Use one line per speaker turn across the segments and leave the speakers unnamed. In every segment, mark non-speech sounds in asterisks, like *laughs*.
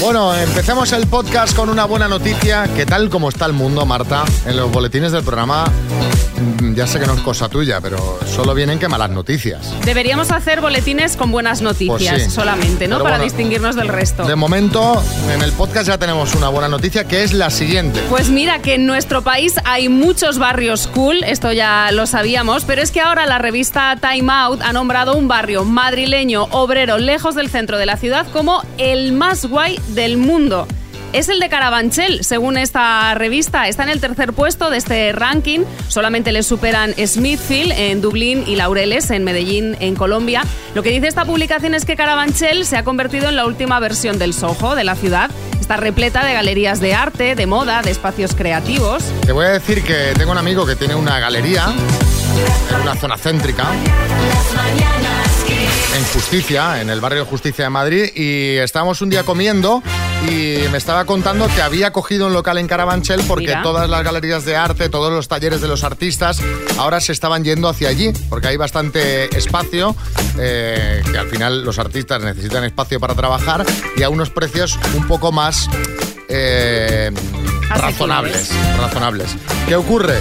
Bueno, empecemos el podcast con una buena noticia. ¿Qué tal como está el mundo, Marta? En los boletines del programa, ya sé que no es cosa tuya, pero solo vienen que malas noticias.
Deberíamos hacer boletines con buenas noticias
Pues sí.
solamente, ¿no?
Pero
Para
bueno,
distinguirnos del resto.
De momento, en el podcast ya tenemos una buena noticia que es la siguiente.
Pues mira que en nuestro país hay muchos barrios cool, esto ya lo sabíamos, pero es que ahora la revista Time Out ha nombrado un barrio madrileño, obrero, lejos del centro de la ciudad como el más guay del mundo. Es el de Carabanchel, según esta revista. Está en el tercer puesto de este ranking. Solamente le superan Smithfield en Dublín y Laureles en Medellín, en Colombia. Lo que dice esta publicación es que Carabanchel se ha convertido en la última versión del Soho de la ciudad. Está repleta de galerías de arte, de moda, de espacios creativos.
Te voy a decir que tengo un amigo que tiene una galería en una zona céntrica. En Justicia, en el barrio Justicia de Madrid, y estábamos un día comiendo y me estaba contando que había cogido un local en Carabanchel porque
Mira.
todas las galerías de arte, todos los talleres de los artistas, ahora se estaban yendo hacia allí, porque hay bastante espacio, eh, que al final los artistas necesitan espacio para trabajar y a unos precios un poco más eh, razonables, razonables. ¿Qué ocurre?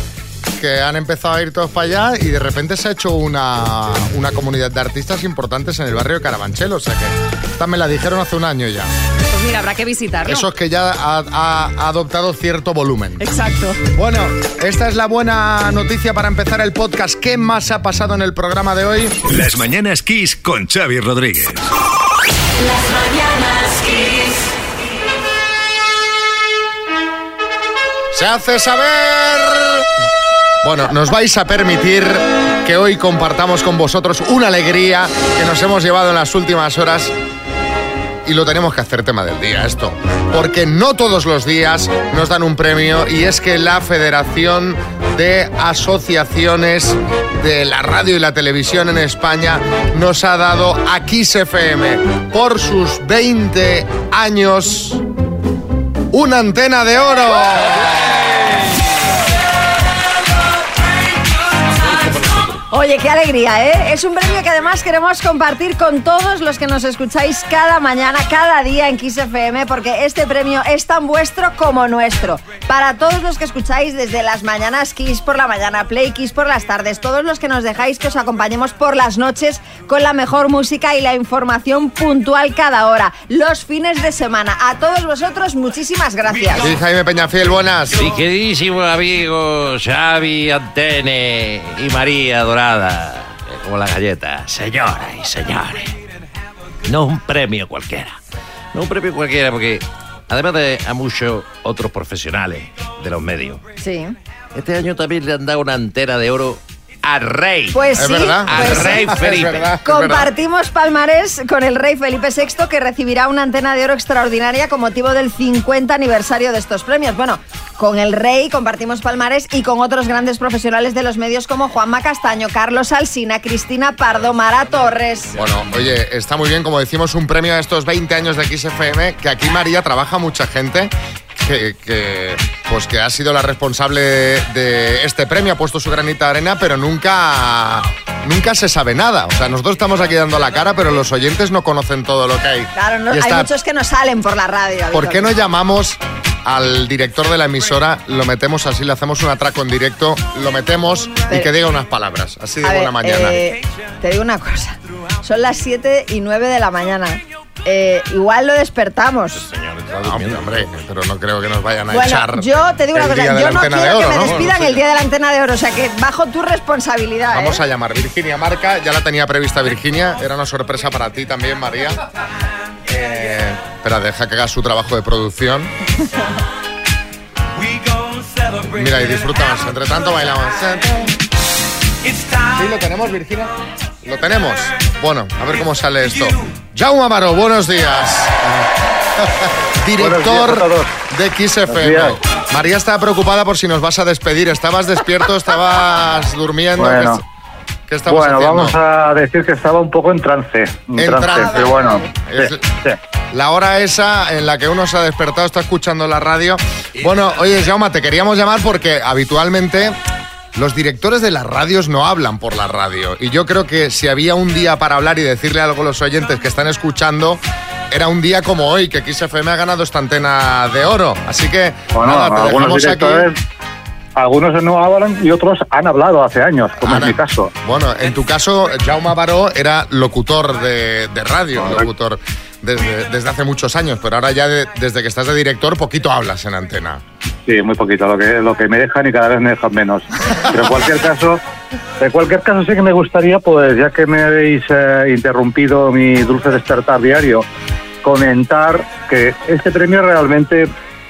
Que han empezado a ir todos para allá y de repente se ha hecho una, una comunidad de artistas importantes en el barrio de Carabanchel. O sea que esta me la dijeron hace un año ya.
Pues mira, habrá que visitarlo.
Eso es que ya ha, ha- ha adoptado cierto volumen.
Exacto.
Bueno, esta es la buena noticia para empezar el podcast. ¿Qué más ha pasado en el programa de hoy?
Las mañanas Kiss con Xavi Rodríguez.
Las mañanas Kiss.
Se hace saber. Bueno, nos vais a permitir que hoy compartamos con vosotros una alegría que nos hemos llevado en las últimas horas y lo tenemos que hacer tema del día esto, porque no todos los días nos dan un premio y es que la Federación de Asociaciones de la Radio y la Televisión en España nos ha dado a Kiss FM por sus 20 años una antena de oro.
Oye, qué alegría, ¿eh? Es un premio que además queremos compartir con todos los que nos escucháis cada mañana, cada día en Kiss FM, porque este premio es tan vuestro como nuestro. Para todos los que escucháis desde las mañanas Kiss por la mañana, Play Kiss por las tardes, todos los que nos dejáis que os acompañemos por las noches con la mejor música y la información puntual cada hora, los fines de semana. A todos vosotros, muchísimas gracias.
Sí, Jaime Peñafiel, buenas.
Mi queridísimo amigo Xavi Antene y María Dorada, eh, como la galleta. Señoras y señores, no un premio cualquiera. No un premio cualquiera porque, además de a muchos otros profesionales de los medios,
Sí.
este año también le han dado una antena de oro al rey.
Pues
Es
sí,
verdad.
al
pues sí.
rey
Es
Felipe.
verdad, es verdad.
Compartimos palmarés con el rey Felipe VI que recibirá una antena de oro extraordinaria con motivo del 50 aniversario de estos premios. Bueno, con el rey compartimos palmarés y con otros grandes profesionales de los medios como Juanma Castaño, Carlos Alsina, Cristina Pardo, Mara Torres.
Bueno, oye, está muy bien, como decimos, un premio a estos 20 años de XFM, que aquí María trabaja mucha gente. Que, que, pues que ha sido la responsable de este premio, ha puesto su granita de arena, pero nunca, nunca se sabe nada. O sea, nosotros estamos aquí dando la cara, pero los oyentes no conocen todo lo que hay.
Claro, no- hay muchos que no salen por la radio.
¿Por qué no llamamos al director de la emisora, lo metemos así, le hacemos un atraco en directo, lo metemos y que diga unas palabras, así de
A ver,
buena mañana?
eh, te digo una cosa. Son las 7 y 9 de la mañana. Eh, igual lo despertamos.
No, hombre, hombre, pero no creo que nos vayan a
Bueno,
echar.
yo te digo una cosa, yo no quiero
de oro,
que me
¿no?
despidan
No sé.
el día de la antena de oro, o sea que bajo tu responsabilidad.
Vamos
¿eh?
a llamar Virginia Marca, ya la tenía prevista Virginia, era una sorpresa para ti también, María. Eh, espera, deja que haga su trabajo de producción. Mira, y disfrutamos. Entre tanto, bailamos. ¿Sí lo tenemos, Virginia? Lo tenemos. Bueno, a ver cómo sale esto. Jaume Amaro, buenos días. *laughs* Director
Buenos días
de XFM. María estaba preocupada por si nos vas a despedir. ¿Estabas despierto? ¿Estabas *laughs* durmiendo?
Bueno.
¿Qué, qué
Bueno,
haciendo?
vamos a decir que estaba un poco en trance. En,
En
trance,
trance.
pero bueno.
Es-
sí, sí.
la hora esa en la que uno se ha despertado, está escuchando la radio. Bueno, oye, Jauma, te queríamos llamar porque habitualmente los directores de las radios no hablan por la radio. Y yo creo que si había un día para hablar y decirle algo a los oyentes que están escuchando, era un día como hoy, que XFM ha ganado esta antena de oro. Así que,
Bueno,
nada, te
algunos
dejamos aquí.
directores, algunos no hablan y otros han hablado hace años, como
Ana,
es mi caso.
Bueno, en tu caso, Jaume Baró era locutor de, de radio, locutor desde, desde hace muchos años, pero ahora ya de- desde que estás de director, poquito hablas en antena.
Sí, muy poquito, lo que, lo que me dejan y cada vez me dejan menos. Pero en cualquier caso, en cualquier caso sí que me gustaría, pues ya que me habéis eh, interrumpido mi dulce despertar diario, comentar que este premio realmente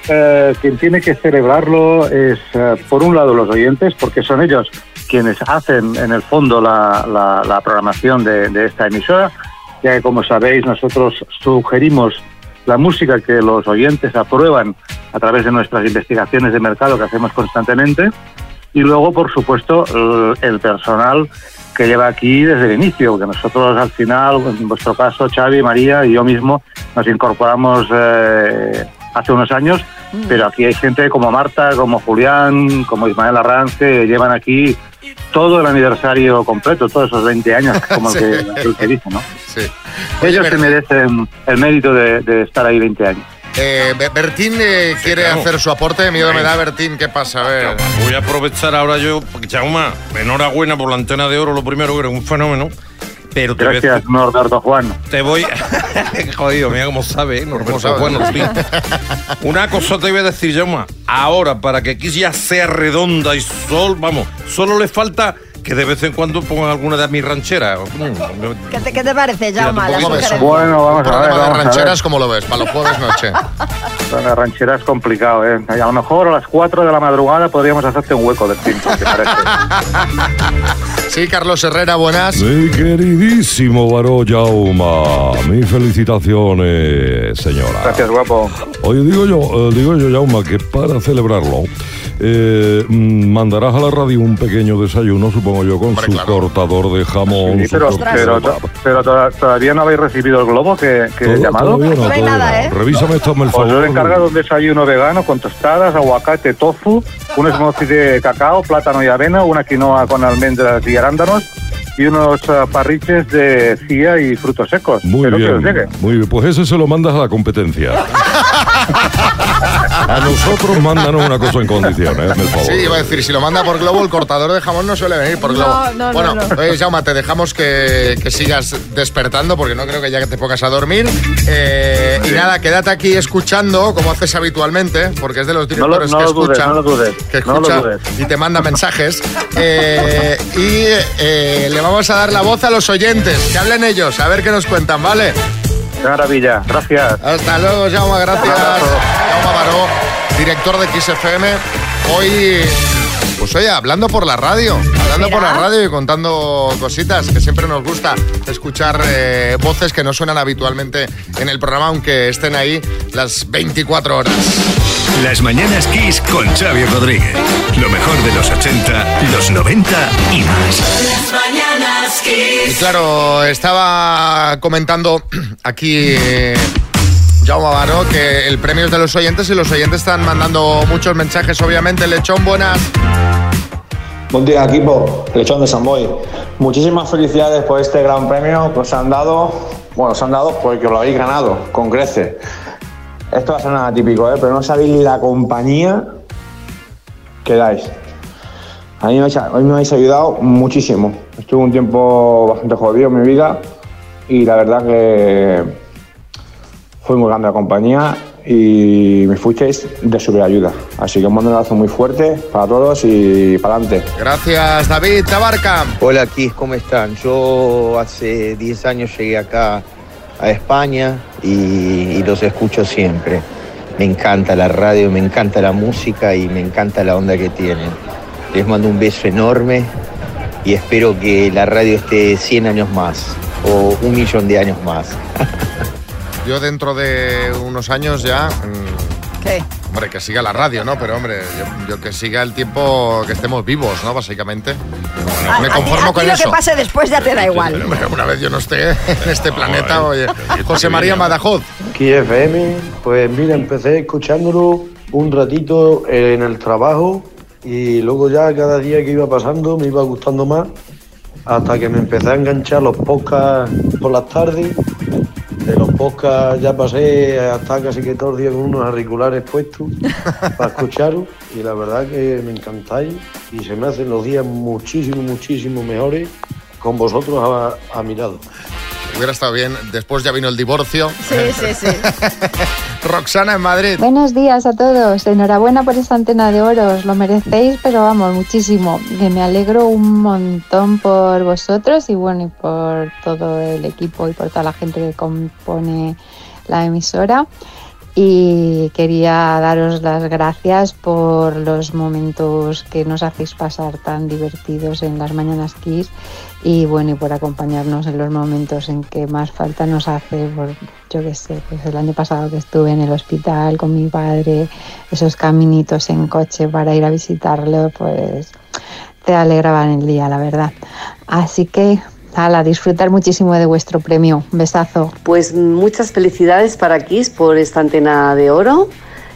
eh, quien tiene que celebrarlo es, eh, por un lado, los oyentes, porque son ellos quienes hacen en el fondo la, la- programación de esta emisora, ya que como sabéis nosotros sugerimos la música que los oyentes aprueban a través de nuestras investigaciones de mercado que hacemos constantemente y luego, por supuesto, el, personal que lleva aquí desde el inicio, que nosotros al final, en vuestro caso, Xavi, María y yo mismo, nos incorporamos eh, hace unos años, pero aquí hay gente como Marta, como Julián, como Ismael Arranz, que llevan aquí todo el aniversario completo, todos esos 20 años, *laughs* como el, que, el que dice, ¿no?
Sí. Oye,
Ellos se merecen el mérito de, de estar ahí 20 años.
eh, Be- Bertín eh, quiere
claro.
hacer su aporte. Miedo me da, Bertín. ¿Qué pasa? A ver.
Voy a aprovechar ahora yo, Chauma, enhorabuena por la antena de oro, lo primero, que eres un fenómeno. Pero te voy a
Gracias, Norberto Juan.
Te voy. *laughs* Jodido, mira cómo sabe, ¿eh? Norberto
sabe?
Juan Ortiz. Una cosa te voy a decir, Jaume. Ahora, para que aquí ya sea redonda y sol, vamos, solo le falta que de vez en cuando pongan alguna de mis rancheras. Mm,
¿Qué te, qué te parece, Jaume?
Bueno, vamos a ver.
Problema de
Vamos ver.
rancheras, ¿cómo lo ves? Para los jueves noche. *laughs*
La ranchera es complicado, ¿eh? A lo mejor a las 4 de la madrugada podríamos hacerte un hueco de 5, ¿te parece? *laughs*
Sí, Carlos Herrera, buenas.
Mi queridísimo Baró Jauma, mis felicitaciones, señora.
Gracias, guapo.
Oye, digo yo, eh, digo yo, Jauma, que para celebrarlo, eh, mm, mandarás a la radio un pequeño desayuno, supongo yo, con
Hombre,
su
claro.
cortador de jamón.
Sí, pero,
cortador
pero, pero to- todavía no habéis recibido el globo que, que he llamado.
No,
No hay nada. ¿eh?
Revísame esto, hazme el favor.
he encargado un desayuno vegano con tostadas, aguacate, tofu, un smoothie de cacao, plátano y avena, una quinoa con almendras y arándanos y unos eh, parriches de cía y frutos secos.
Muy
Espero que os
bien,
llegue.
muy bien. Pues ese se lo mandas a la competencia. *laughs* a nosotros mándanos una cosa en condiciones, el favor.
Sí, iba a decir, si lo manda por globo, el cortador de jamón no suele venir por globo.
no, no,
bueno,
no.
oye, Jaume, te dejamos que, que sigas despertando porque no creo que ya que te pongas a dormir. Eh, y nada, quédate aquí escuchando, como haces habitualmente, porque es de los directores
no
que
lo dudes,
escucha,
no lo dudes,
que
no lo
escucha
dudes.
y te manda mensajes. Eh, y eh, le vamos a dar la voz a los oyentes, que hablen ellos, a ver qué nos cuentan, ¿vale?
Qué maravilla. Gracias.
Hasta luego, Jaume, gracias. Director de XFM. Hoy, pues oye, hablando por la radio, hablando por la radio y contando cositas, que siempre nos gusta escuchar eh, voces que no suenan habitualmente en el programa, aunque estén ahí las 24 horas.
Las mañanas Kiss con Xavi Rodríguez. Lo mejor de los 80, los 90 y más.
Las mañanas
Y
Kiss.
claro, estaba comentando aquí eh, Jaume Baró que el premio es de los oyentes y los oyentes están mandando muchos mensajes, obviamente. Lechón, buenas.
Buen día equipo, Lechón de San Boy. Muchísimas felicidades por este gran premio que os han dado, bueno, os han dado porque os lo habéis ganado, con creces. Esto va a ser nada típico, ¿eh? pero no sabéis la compañía que dais. A a mí me habéis ayudado muchísimo. Estuve un tiempo bastante jodido en mi vida y la verdad que fue muy grande la compañía y me fuisteis de sobreayuda. Así que un mando un abrazo muy fuerte para todos y para adelante.
Gracias, David Tabarca.
Hola Kiss, ¿cómo están? Yo hace 10 años llegué acá a España y, y los escucho siempre. Me encanta la radio, me encanta la música y me encanta la onda que tienen. Les mando un beso enorme y espero que la radio esté 100 años más o un millón de años más. *laughs*
Yo dentro de unos años ya mm,
¿Qué?
Hombre, que siga la radio, ¿no? Pero, hombre, yo, yo que siga el tiempo que estemos vivos, ¿no? Básicamente.
A-
Me
a ti-
conformo
a ti
con
lo
eso.
que pase después ya te da igual.
Hombre, Una vez yo no esté en este planeta, oye. José María Badajoz.
FM, pues mira, empecé escuchándolo un ratito en el trabajo y luego ya cada día que iba pasando me iba gustando más hasta que me empecé a enganchar los podcasts por las tardes. De los podcasts ya pasé hasta casi que todos los días con unos auriculares puestos *laughs* para escucharos y la verdad que me encantáis y se me hacen los días muchísimo, muchísimo mejores con vosotros a, a mi lado.
Hubiera estado bien. Después ya vino el divorcio.
Sí, sí, sí. *laughs*
Roxana en Madrid.
Buenos días a todos. Enhorabuena por esta antena de oro. Os lo merecéis, pero vamos, muchísimo. Que me alegro un montón por vosotros y bueno, y por todo el equipo y por toda la gente que compone la emisora. Y quería daros las gracias por los momentos que nos hacéis pasar tan divertidos en las mañanas Kiss y bueno, y por acompañarnos en los momentos en que más falta nos hace, por, yo qué sé, pues el año pasado que estuve en el hospital con mi padre, esos caminitos en coche para ir a visitarlo, pues te alegraban el día, la verdad. Así que, a disfrutar muchísimo de vuestro premio. Un besazo.
Pues muchas felicidades para Kiss por esta antena de oro.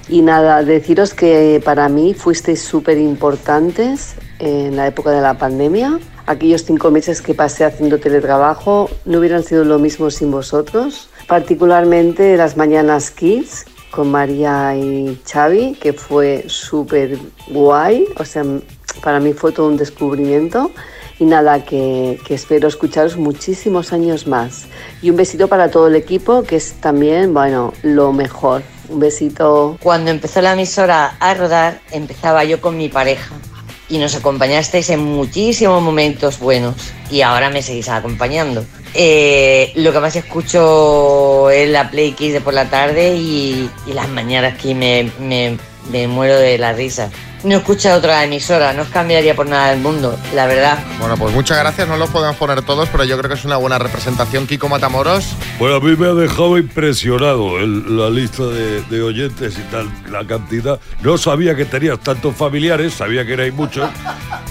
Y nada, deciros que para mí fuisteis súper importantes en la época de la pandemia. Aquellos cinco meses que pasé haciendo teletrabajo no hubieran sido lo mismo sin vosotros. Particularmente las mañanas Kids con María y Xavi, que fue súper guay. O sea, para mí fue todo un descubrimiento. Y nada, que, que espero escucharos muchísimos años más. Y un besito para todo el equipo, que es también, bueno, lo mejor. Un besito.
Cuando empezó la emisora a rodar, empezaba yo con mi pareja y nos acompañasteis en muchísimos momentos buenos y ahora me seguís acompañando. Eh, lo que más escucho es la Play Kiss de por la tarde y, y las mañanas que me, me, me muero de la risa. No escucho otra emisora, no os cambiaría por nada del mundo, la verdad.
Bueno, pues muchas gracias. No los podemos poner todos, pero yo creo que es una buena representación. Kiko Matamoros.
Bueno, a mí me ha dejado impresionado el- la lista de, de oyentes y tal, la cantidad. No sabía que tenías tantos familiares, sabía que erais muchos,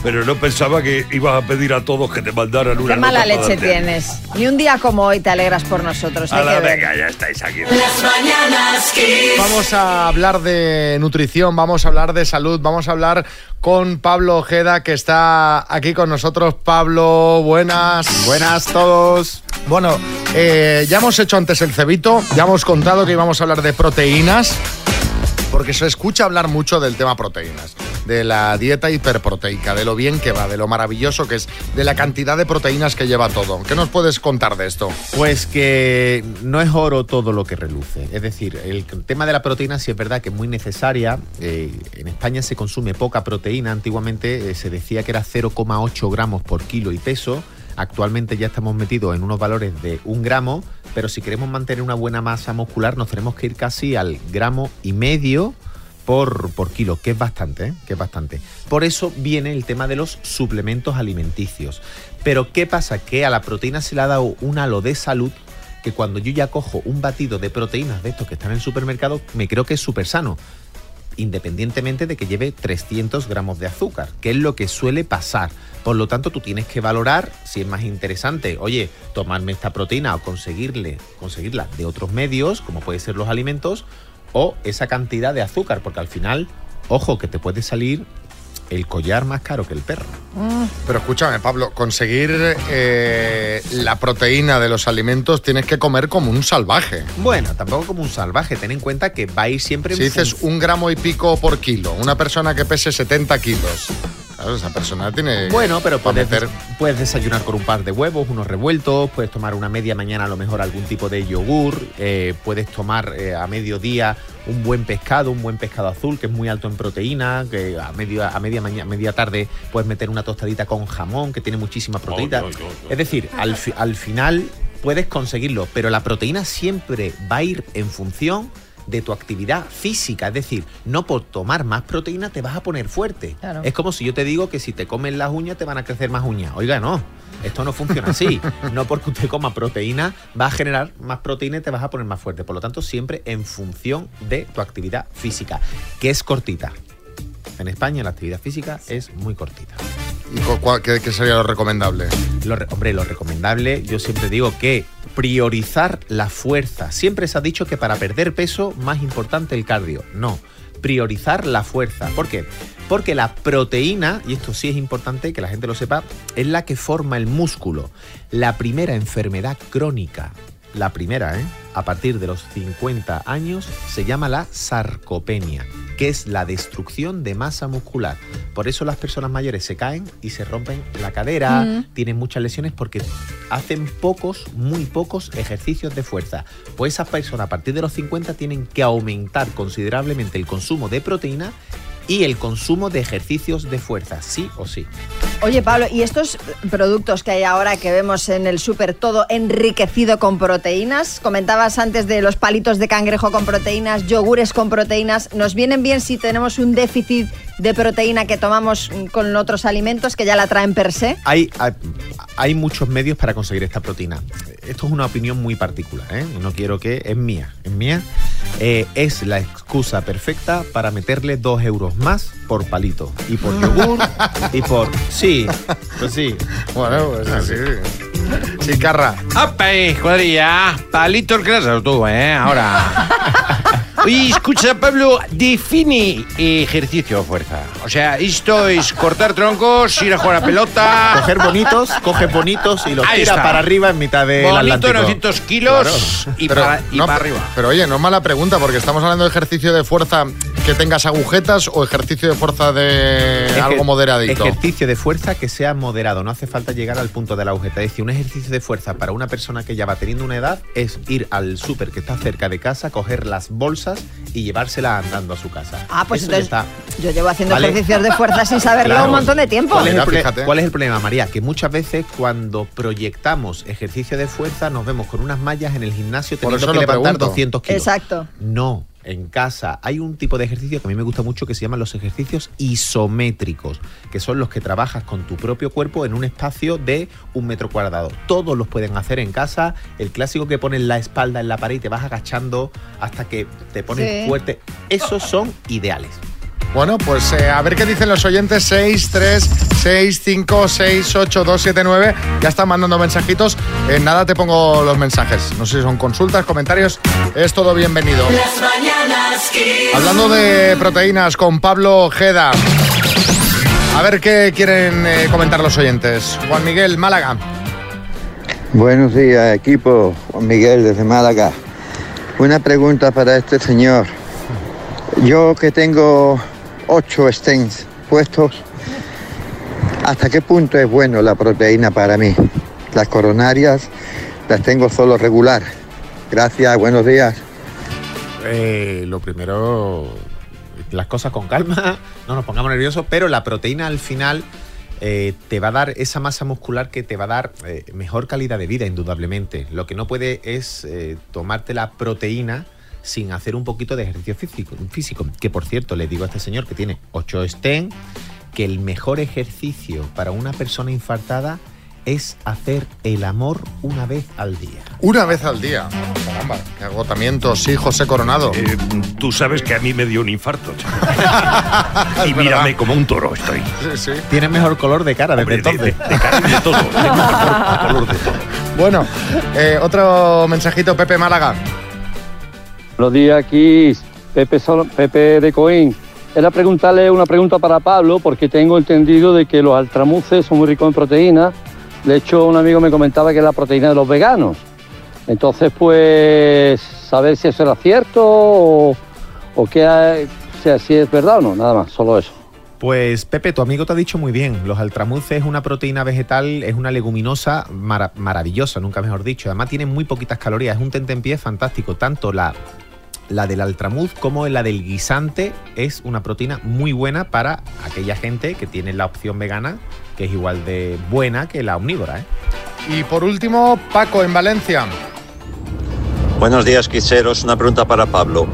pero no pensaba que ibas a pedir a todos que te mandaran una
Qué mala leche tienes. Y un día como hoy te alegras por nosotros. que ver.
venga, ya estáis aquí.
Las mañanas.
Vamos a hablar de nutrición, vamos a hablar de salud, vamos a hablar con Pablo Ojeda, que está aquí con nosotros. Pablo, buenas.
Buenas todos.
Bueno, eh, ya hemos hecho antes el cebito, ya hemos contado que íbamos a hablar de proteínas, porque se escucha hablar mucho del tema proteínas, de la dieta hiperproteica, de lo bien que va, de lo maravilloso que es, de la cantidad de proteínas que lleva todo. ¿Qué nos puedes contar de esto?
Pues que no es oro todo lo que reluce. Es decir, el tema de la proteína sí es verdad que es muy necesaria. Eh, en España se consume poca proteína. Antiguamente eh, se decía que era 0,8 gramos por kilo y peso. Actualmente ya estamos metidos en unos valores de un gramo, pero si queremos mantener una buena masa muscular nos tenemos que ir casi al gramo y medio por, por kilo, que es bastante, ¿eh? que es bastante. Por eso viene el tema de los suplementos alimenticios. Pero ¿qué pasa? Que a la proteína se le ha dado un halo de salud que cuando yo ya cojo un batido de proteínas de estos que están en el supermercado, me creo que es súper sano. Independientemente de que lleve 300 gramos de azúcar, que es lo que suele pasar. Por lo tanto, tú tienes que valorar si es más interesante, oye, tomarme esta proteína o conseguirle, conseguirla de otros medios, como pueden ser los alimentos, o esa cantidad de azúcar, porque al final, ojo, que te puede salir el collar más caro que el perro.
Pero escúchame, Pablo, conseguir eh, la proteína de los alimentos tienes que comer como un salvaje.
Bueno, tampoco como un salvaje. Ten en cuenta que va a ir siempre
Si dices un gramo y pico por kilo, una persona que pese 70 kilos, claro, esa persona tiene.
Bueno, pero puedes,
meter.
puedes desayunar con un par de huevos, unos revueltos, puedes tomar una media mañana a lo mejor algún tipo de yogur, eh, puedes tomar eh, a mediodía un buen pescado, un buen pescado azul que es muy alto en proteína, que a, medio, a media, mañana, media tarde puedes meter una tostadita con jamón que tiene muchísima proteína. Es decir, al, fi- al final puedes conseguirlo, pero la proteína siempre va a ir en función de tu actividad física. Es decir, no por tomar más proteína te vas a poner fuerte.
Claro.
Es como si yo te digo que si te comes las uñas te van a crecer más uñas. Oiga, no. Esto no funciona así. *laughs* No porque usted coma proteína va a generar más proteína y te vas a poner más fuerte. Por lo tanto, siempre en función de tu actividad física, que es cortita. En España la actividad física es muy cortita.
¿Y cu- cuál- qué, qué sería lo recomendable?
Lo re- hombre, lo recomendable, yo siempre digo que priorizar la fuerza. Siempre se ha dicho que para perder peso, más importante el cardio. No, priorizar la fuerza. ¿Por qué? Porque la proteína, y esto sí es importante que la gente lo sepa, es la que forma el músculo. La primera enfermedad crónica, la primera, ¿eh? a partir de los 50 años, se llama la sarcopenia, que es la destrucción de masa muscular. Por eso las personas mayores se caen y se rompen la cadera,
Mm.
tienen muchas lesiones porque hacen pocos, muy pocos ejercicios de fuerza. Pues esas personas a partir de los 50 tienen que aumentar considerablemente el consumo de proteína y el consumo de ejercicios de fuerza, sí o sí.
Oye, Pablo, ¿y estos productos que hay ahora que vemos en el súper todo enriquecido con proteínas? Comentabas antes de los palitos de cangrejo con proteínas, yogures con proteínas. ¿Nos vienen bien si tenemos un déficit de proteína que tomamos con otros alimentos que ya la traen per se?
Hay, hay, hay muchos medios para conseguir esta proteína. Esto es una opinión muy particular, ¿eh? No quiero que... Es mía, es mía. Eh, es la excusa perfecta para meterle dos euros más por palito. Y por *laughs* yogur, y por... Sí, pues sí.
Bueno, pues así. Sí, Carra.
¡Apa, cuadrilla! Palito el grasa tú, ¿eh? Ahora. *laughs* Oye, escucha, Pablo, define ejercicio de fuerza. O sea, esto es cortar troncos, ir a jugar a pelota.
Coger bonitos, coge bonitos y los
Ahí
tira
está.
para arriba en mitad del
Bonito,
Atlántico.
900 kilos y,
Pero,
para, y
no,
para arriba.
Pero oye, no es mala pregunta, porque estamos hablando de ejercicio de fuerza que tengas agujetas o ejercicio de fuerza de
Ejer-
algo moderadito.
Ejercicio de fuerza que sea moderado, no hace falta llegar al punto de la agujeta. Es decir, un ejercicio de fuerza para una persona que ya va teniendo una edad es ir al súper que está cerca de casa, coger las bolsas y llevárselas andando a su casa.
Ah, pues
Eso
entonces
está.
yo llevo haciendo
Vale.
ejercicios de fuerza sin saberlo
Claro.
un montón de tiempo.
¿Cuál es, el
Mira,
pro-
fíjate.
cuál es el problema, María? Que muchas veces cuando proyectamos ejercicio de fuerza nos vemos con unas mallas en el gimnasio
Por
teniendo que levantar
pregunto.
200 kilos.
Exacto.
No, en casa hay un tipo de ejercicio que a mí me gusta mucho que se llaman los ejercicios isométricos, que son los que trabajas con tu propio cuerpo en un espacio de un metro cuadrado. Todos los pueden hacer en casa. El clásico que pones la espalda en la pared y te vas agachando hasta que te pones
Sí.
fuerte. Esos son ideales.
Bueno, pues eh, a ver qué dicen los oyentes. 6, 3, 6, 5, 6, 8, 2, 7, 9. Ya están mandando mensajitos. En nada te pongo los mensajes. No sé si son consultas, comentarios. Es todo bienvenido.
Las mañanas Kiss.
Hablando de proteínas con Pablo Ojeda. A ver qué quieren eh, comentar los oyentes. Juan Miguel, Málaga.
Buenos días, equipo. Juan Miguel desde Málaga. Una pregunta para este señor. Yo que tengo ocho stents puestos, ¿hasta qué punto es bueno la proteína para mí? Las coronarias las tengo solo regular. Gracias, buenos días.
Eh, lo primero, las cosas con calma, *laughs* no nos pongamos nerviosos, pero la proteína al final eh, te va a dar esa masa muscular que te va a dar eh, mejor calidad de vida, indudablemente. Lo que no puede es tomarte la proteína sin hacer un poquito de ejercicio físico, físico. Que por cierto, le digo a este señor que tiene 8 STEM, que el mejor ejercicio para una persona infartada es hacer el amor una vez al día.
Una vez al día. Caramba, qué agotamiento. Sí, José Coronado.
Eh, tú sabes que a mí me dio un infarto. *laughs* y mírame como un toro estoy.
Sí, sí.
Tienes mejor color de cara
Hombre, de-
entonces.
de- de cara y de todo. *laughs* Tengo mejor color de todo.
Bueno, eh, otro mensajito, Pepe Málaga.
Buenos días, aquí Pepe, de Coín. Era preguntarle una pregunta para Pablo, porque tengo entendido de que los altramuces son muy ricos en proteína. De hecho, un amigo me comentaba que es la proteína de los veganos. Entonces, pues, saber si eso era cierto o, o o sea, si es verdad o no, nada más, solo eso.
Pues Pepe, tu amigo te ha dicho muy bien. Los altramuces es una proteína vegetal, es una leguminosa mara- maravillosa, nunca mejor dicho. Además tiene muy poquitas calorías, es un tentempié fantástico. Tanto la, la del altramuz como la del guisante es una proteína muy buena para aquella gente que tiene la opción vegana, que es igual de buena que la omnívora. ¿eh?
Y por último, Paco en Valencia.
Buenos días, quiseros. Una pregunta para Pablo.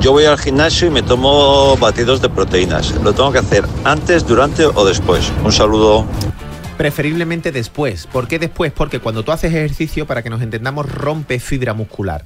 Yo voy al gimnasio y me tomo batidos de proteínas. ¿Lo tengo que hacer antes, durante o después? Un saludo.
Preferiblemente después. ¿Por qué después? Porque cuando tú haces ejercicio, para que nos entendamos, rompe fibra muscular.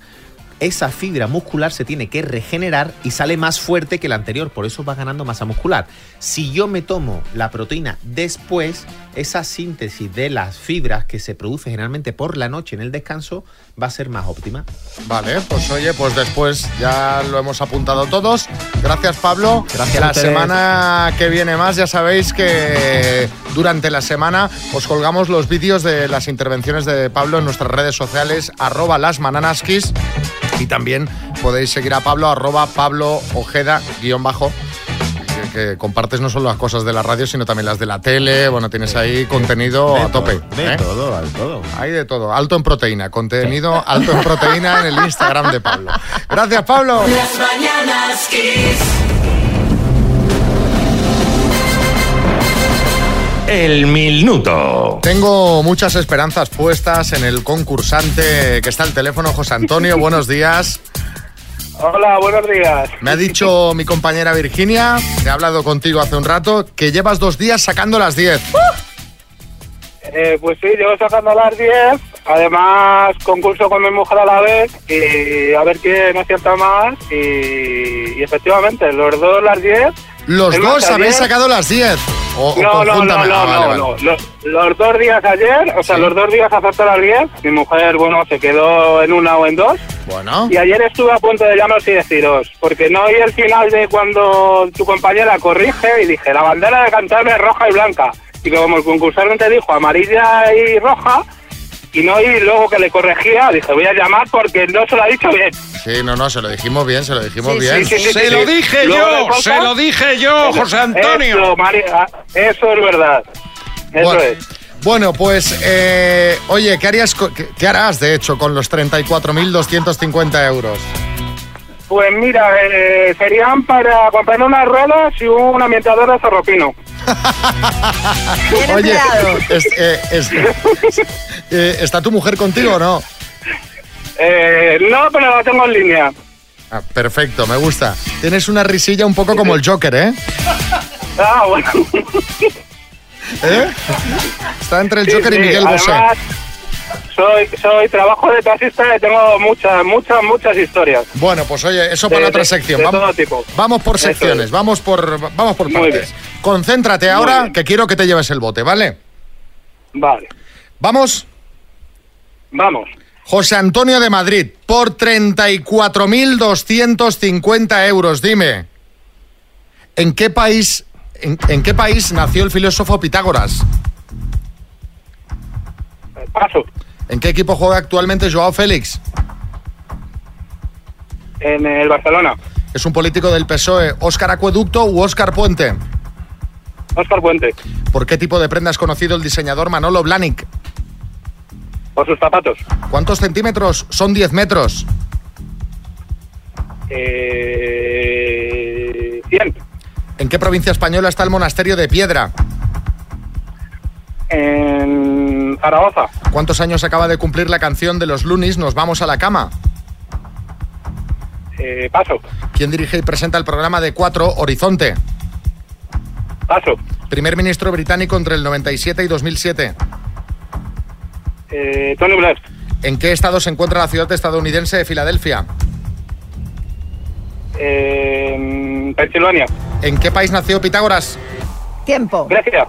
Esa fibra muscular se tiene que regenerar y sale más fuerte que la anterior, por eso va ganando masa muscular. Si yo me tomo la proteína después, esa síntesis de las fibras que se produce generalmente por la noche en el descanso va a ser más óptima.
Vale, pues oye, pues después ya lo hemos apuntado todos. Gracias, Pablo.
Gracias
La semana que viene más, ya sabéis que durante la semana os colgamos los vídeos de las intervenciones de Pablo en nuestras redes sociales, arroba las mananaskis. Y también podéis seguir a Pablo, arroba Pablo Ojeda, guion bajo. Que, que compartes no solo las cosas de la radio, sino también las de la tele. Bueno, tienes ahí contenido a tope.
De
¿eh?
todo, al todo.
Hay de todo, alto en proteína, contenido alto en proteína en el Instagram de Pablo. Gracias, Pablo.
Las mañanas Kiss.
El minuto.
Tengo muchas esperanzas puestas en el concursante que está al teléfono, José Antonio. Buenos días.
Hola, buenos días.
Me ha dicho mi compañera Virginia, que ha hablado contigo hace un rato, que llevas dos días sacando las 10.
Eh, pues sí, llevo sacando las 10. Además, concurso con mi mujer a la vez y a ver quién acierta más. Y, y efectivamente, los dos las 10.
Los dos habéis sacado las 10. O, o
No, no, no, no,
Ah, vale,
no,
vale.
Los, los dos días ayer, o sea, los dos días acertó las 10. Mi mujer, bueno, se quedó en una o en dos.
Bueno.
Y ayer estuve a punto de llamaros y deciros, porque no oí el final de cuando tu compañera corrige y dije, la bandera de Cantabria es roja y blanca. Y como el concursante te dijo amarilla y roja, y no oí luego que le corregía, dije, voy a llamar porque no se lo ha dicho bien.
Sí, no, no, se lo dijimos bien, se lo dijimos
Sí,
bien.
sí, sí, sí,
Se
sí.
lo dije
Luego
yo, se lo dije yo, José Antonio.
Eso, ah, eso es verdad. Eso
bueno,
es.
Bueno, pues, eh, oye, ¿qué, harías, qué harás, de hecho, con los 34.250 euros?
Pues mira, eh, serían para comprar unas ruedas y un ambientador de zorropino.
Oye, es- eh, es- eh, ¿está tu mujer contigo o no?
Eh, no, pero la tengo en línea.
Ah, perfecto, me gusta. Tienes una risilla un poco como el Joker, ¿eh?
Ah, bueno.
¿Eh? Está entre el
Sí,
Joker y
sí,
Miguel Bosé.
además, Soy, soy trabajo de taxista y tengo muchas, muchas, muchas historias.
Bueno, pues oye, eso
De-
para otra sección.
de
vamos,
tipo.
vamos por secciones,
es.
vamos por, vamos por partes. Concéntrate ahora, que quiero que te lleves el bote, ¿vale?
Vale.
¿Vamos?
Vamos.
José Antonio de Madrid, por 34.250 euros, dime. ¿En qué país, en, en qué país nació el filósofo Pitágoras?
Paso.
¿En qué equipo juega actualmente Joao Félix?
En el Barcelona.
Es un político del PSOE, ¿Óscar Acueducto u Óscar Puente?
Óscar Puente.
¿Por qué tipo de prenda es conocido el diseñador Manolo Blahnik?
Por sus zapatos.
¿Cuántos centímetros son 10 metros?
Eh, 100.
¿En qué provincia española está el monasterio de Piedra?
En Zaragoza.
¿Cuántos años acaba de cumplir la canción de los Lunis Nos vamos a la cama?
Eh, paso.
¿Quién dirige y presenta el programa de 4 Horizonte?
Paso.
Primer ministro británico entre el 97 y 2007.
Eh, Tony Blair.
¿En qué estado se encuentra la ciudad estadounidense de Filadelfia?
En Pensilvania.
¿En qué país nació Pitágoras?
Tiempo.
Grecia.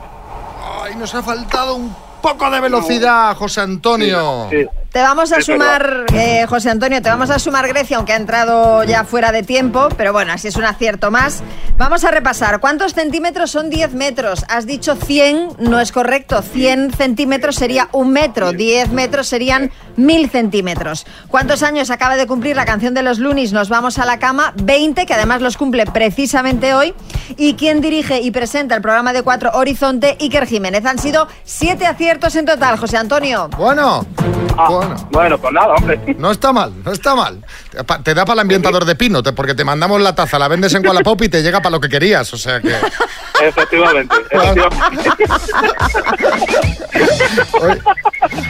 Ay, nos ha faltado un poco de velocidad, José Antonio.
Te vamos a
Es
sumar, eh, José Antonio, te vamos a sumar Grecia, aunque ha entrado ya fuera de tiempo, pero bueno, así es un acierto más. Vamos a repasar. ¿Cuántos centímetros son 10 metros? Has dicho 100, no es correcto. 100 centímetros sería un metro, 10 metros serían 1000 centímetros. ¿Cuántos años acaba de cumplir la canción de los Lunis? Nos vamos a la cama. 20, que además los cumple precisamente hoy. ¿Y quién dirige y presenta el programa de 4 Horizonte? Iker Jiménez. Han sido 7 aciertos en total, José Antonio.
Bueno,
bueno. pues nada, hombre.
No está mal, no está mal. Te da para el ambientador de pino, porque te mandamos la taza, la vendes en Wallapop y te llega para lo que querías. O sea que.
Efectivamente, *laughs* efectivamente.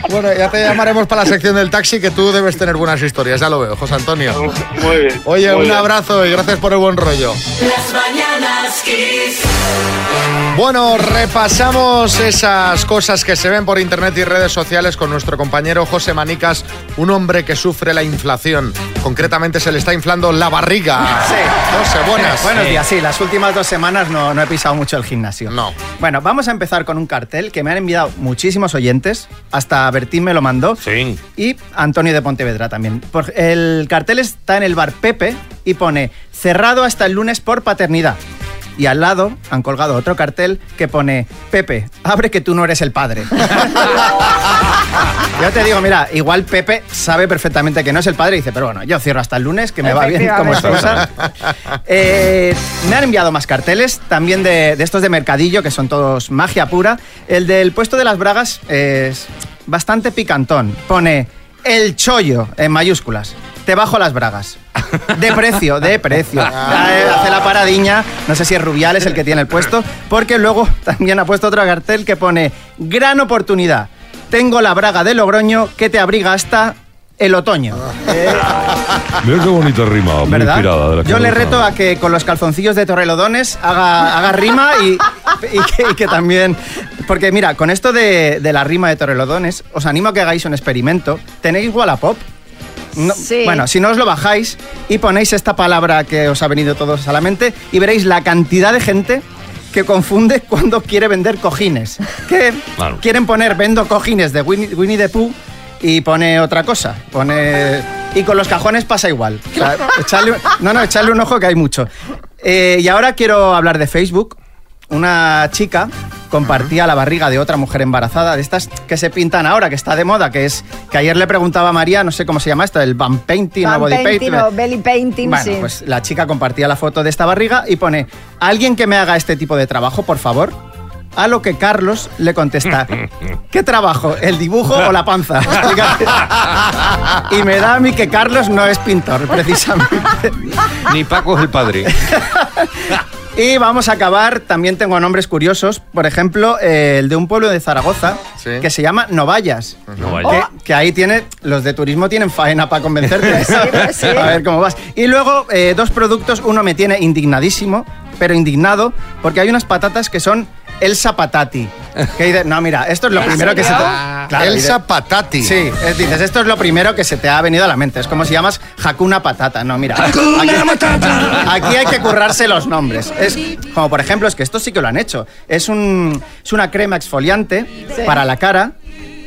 Bueno, ya te llamaremos para la sección del taxi, que tú debes tener buenas historias, ya lo veo, José Antonio.
Muy bien.
Oye,
muy
un
bien.
abrazo y gracias por el buen rollo.
Las mañanas Kiss.
Bueno, repasamos esas cosas que se ven por internet y redes sociales con nuestro compañero José Un hombre que sufre la inflación. Concretamente se le está inflando la barriga.
Sí.
José, buenas.
Buenos días, sí, las últimas dos semanas no, no he pisado mucho el gimnasio.
No.
Bueno, vamos a empezar con un cartel que me han enviado muchísimos oyentes, hasta Bertín me lo mandó.
Sí.
Y Antonio de Pontevedra también. Por- el cartel está en el bar Pepe y pone cerrado hasta el lunes por paternidad. Y al lado han colgado otro cartel que pone Pepe, abre que tú no eres el padre. *laughs* yo te digo, mira, igual Pepe sabe perfectamente que no es el padre y dice, pero bueno, yo cierro hasta el lunes, que me va bien como excusa. Eh, me han enviado más carteles, también de, de estos de mercadillo, que son todos magia pura. El del puesto de las bragas es bastante picantón. Pone el chollo en mayúsculas. Te bajo las bragas. De precio, de precio. Ya, eh, Hace la paradiña, no sé si es Rubiales el que tiene el puesto, porque luego también ha puesto otro cartel que pone gran oportunidad. Tengo la braga de Logroño que te abriga hasta el otoño. Eh,
Mira qué bonita rima, muy
¿Verdad?
inspirada. de la
Yo le reto a que con los calzoncillos de Torrelodones haga, haga rima y, y que, y que también... Porque mira, con esto de, de la rima de Torrelodones, os animo a que hagáis un experimento. ¿Tenéis Wallapop? No- Bueno, si no os lo bajáis y ponéis esta palabra que os ha venido todos a la mente y veréis la cantidad de gente que confunde *laughs* cuando quiere vender cojines. Que
Claro.
quieren poner vendo cojines de Winnie, Winnie the Pooh y pone otra cosa. Pone. Y con los cajones pasa igual. O sea, echarle- no, no, echarle un ojo que hay mucho. Eh, y ahora quiero hablar de Facebook. Una chica compartía la barriga de otra mujer embarazada, de estas que se pintan ahora, que está de moda, que es que ayer le preguntaba a María, no sé cómo se llama esto, el van painting o body
painting
painting.
o belly painting,
Bueno,
sí.
pues la chica compartía la foto de esta barriga y pone, ¿alguien que me haga este tipo de trabajo, por favor? A lo que Carlos le contesta, *laughs* ¿qué trabajo? ¿El dibujo o la panza? *laughs* *laughs* y me da a mí que Carlos no es pintor, precisamente.
Ni Paco es el padre.
Y vamos a acabar, también tengo nombres curiosos, por ejemplo, eh, el de un pueblo de Zaragoza que se llama Novallas.
Novallas.
Que, que ahí tiene, los de turismo tienen faena para convencerte. *laughs*
Sí, *laughs* sí.
A ver cómo vas. Y luego, eh, dos productos, uno me tiene indignadísimo, pero indignado, porque hay unas patatas que son Elsa Patati. Que dice, no, mira, esto es lo
¿En
primero que se te...
serio? Elsa
Patati. Sí, es- dices, esto es lo primero que se te ha venido a la mente. Es como si llamas Hakuna Patata. No, mira. Aquí, *laughs* aquí hay que currarse los nombres. Es como, por ejemplo, es que esto sí que lo han hecho. Es, un, es una crema exfoliante
Sí.
para la cara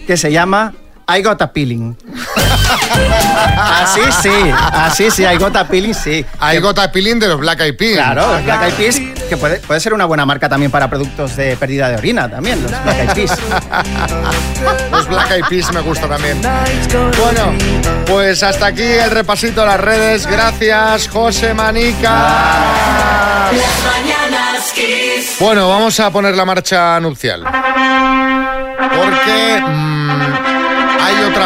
que se llama I Got a Peeling. Así sí, así sí, I Got a Peeling, sí.
I Got a Peeling de los Black Eyed Peas.
Claro, los Black Eyed Peas, que puede, puede ser una buena marca también para productos de pérdida de orina también, los Black Eyed Peas.
Los Black Eyed Peas me gusta también. Bueno, pues hasta aquí el repasito a las redes. Gracias, José Manica. Bueno, vamos a poner la marcha nupcial. Porque mm,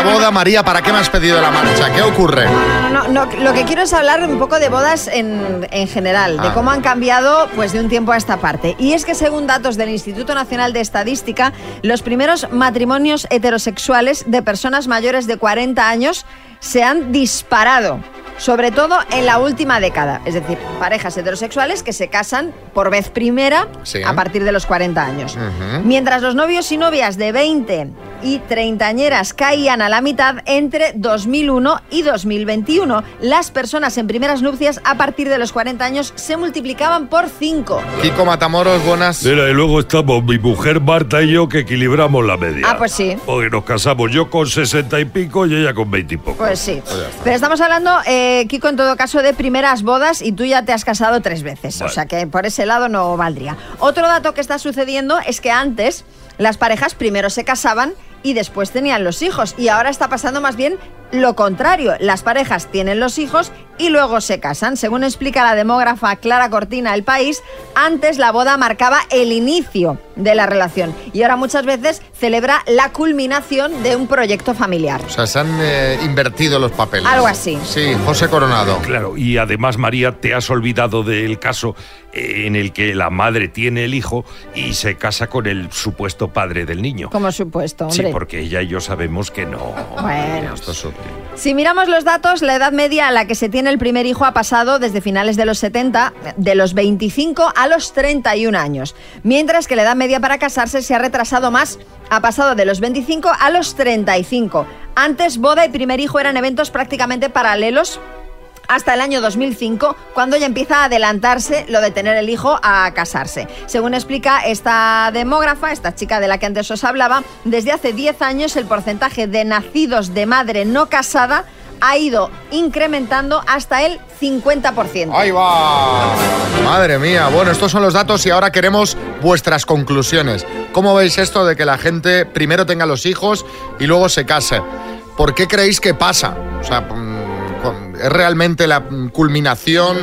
otra boda. María, ¿para qué me has pedido la marcha? ¿Qué ocurre?
No, no, lo que quiero es hablar un poco de bodas en, en general, de
Ah.
cómo han cambiado pues de un tiempo a esta parte. Y es que según datos del Instituto Nacional de Estadística, los primeros matrimonios heterosexuales de personas mayores de 40 años se han disparado. Sobre todo en la última década, es decir, parejas heterosexuales que se casan por vez primera
Sí.
a partir de los 40 años. Mientras los novios y novias de 20 y treintañeras caían a la mitad entre 2001 y 2021, las personas en primeras nupcias a partir de los 40 años se multiplicaban por 5.
Kiko Matamoros, buenas.
Mira, y luego estamos mi mujer Marta y yo que equilibramos la media.
Ah, pues sí.
Porque nos casamos yo con sesenta y pico y ella con veinte y poco.
Pues sí. Pero estamos hablando, eh, Kiko, en todo caso, de primeras bodas y tú ya te has casado tres veces. O sea que por ese lado no valdría. Otro dato que está sucediendo es que antes las parejas primero se casaban y después tenían los hijos. Y ahora está pasando más bien lo contrario. Las parejas tienen los hijos y luego se casan. Según explica la demógrafa Clara Cortina El País, antes la boda marcaba el inicio de la relación y ahora muchas veces celebra la culminación de un proyecto familiar.
O sea, se han eh, invertido los papeles.
Algo así.
Sí, José Coronado.
Claro, y además, María, te has olvidado del caso eh, en el que la madre tiene el hijo y se casa con el supuesto padre del niño.
Como supuesto,
Sí,
hombre.
Porque ella y yo sabemos que no.
Bueno.
Esto es útil.
Si miramos los datos, la edad media a la que se tiene el primer hijo ha pasado desde finales de los 70, de los 25 a los 31 años, mientras que la edad media para casarse se ha retrasado más, ha pasado de los 25 a los 35. Antes, boda y primer hijo eran eventos prácticamente paralelos hasta el año 2005, cuando ya empieza a adelantarse lo de tener el hijo a casarse. Según explica esta demógrafa, esta chica de la que antes os hablaba, desde hace 10 años el porcentaje de nacidos de madre no casada ha ido incrementando hasta el 50%.
Ahí va. Madre mía. Bueno, estos son los datos y ahora queremos vuestras conclusiones. ¿Cómo veis esto de que la gente primero tenga los hijos y luego se case? ¿Por qué creéis que pasa? O sea, mm, ¿es realmente la culminación